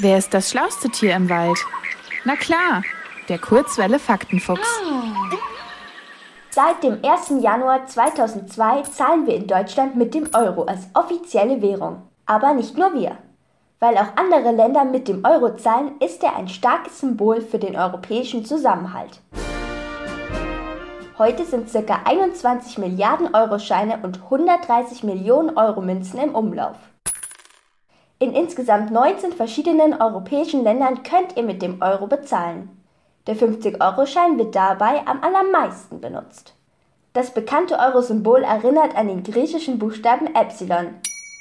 Wer ist das schlauste Tier im Wald? Na klar, der Kurzwelle Faktenfuchs. Seit dem 1. Januar 2002 zahlen wir in Deutschland mit dem Euro als offizielle Währung. Aber nicht nur wir. Weil auch andere Länder mit dem Euro zahlen, ist er ein starkes Symbol für den europäischen Zusammenhalt. Heute sind ca. 21 Milliarden Euro-Scheine und 130 Millionen Euro-Münzen im Umlauf. In insgesamt 19 verschiedenen europäischen Ländern könnt ihr mit dem Euro bezahlen. Der 50-Euro-Schein wird dabei am allermeisten benutzt. Das bekannte Euro-Symbol erinnert an den griechischen Buchstaben Epsilon.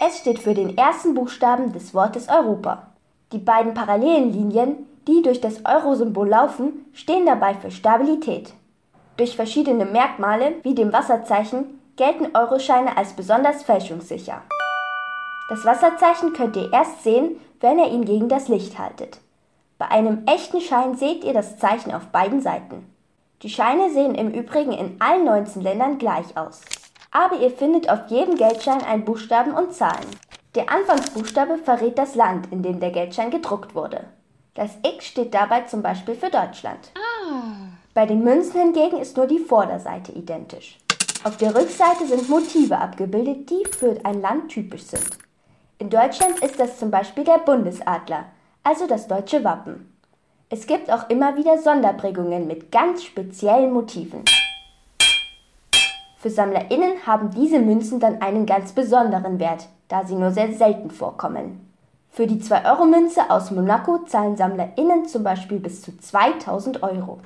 Es steht für den ersten Buchstaben des Wortes Europa. Die beiden parallelen Linien, die durch das Euro-Symbol laufen, stehen dabei für Stabilität. Durch verschiedene Merkmale, wie dem Wasserzeichen, gelten Euroscheine als besonders fälschungssicher. Das Wasserzeichen könnt ihr erst sehen, wenn ihr ihn gegen das Licht haltet. Bei einem echten Schein seht ihr das Zeichen auf beiden Seiten. Die Scheine sehen im Übrigen in allen 19 Ländern gleich aus. Aber ihr findet auf jedem Geldschein einen Buchstaben und Zahlen. Der Anfangsbuchstabe verrät das Land, in dem der Geldschein gedruckt wurde. Das X steht dabei zum Beispiel für Deutschland. Bei den Münzen hingegen ist nur die Vorderseite identisch. Auf der Rückseite sind Motive abgebildet, die für ein Land typisch sind. In Deutschland ist das zum Beispiel der Bundesadler, also das deutsche Wappen. Es gibt auch immer wieder Sonderprägungen mit ganz speziellen Motiven. Für SammlerInnen haben diese Münzen dann einen ganz besonderen Wert, da sie nur sehr selten vorkommen. Für die 2-Euro-Münze aus Monaco zahlen SammlerInnen zum Beispiel bis zu 2000 Euro.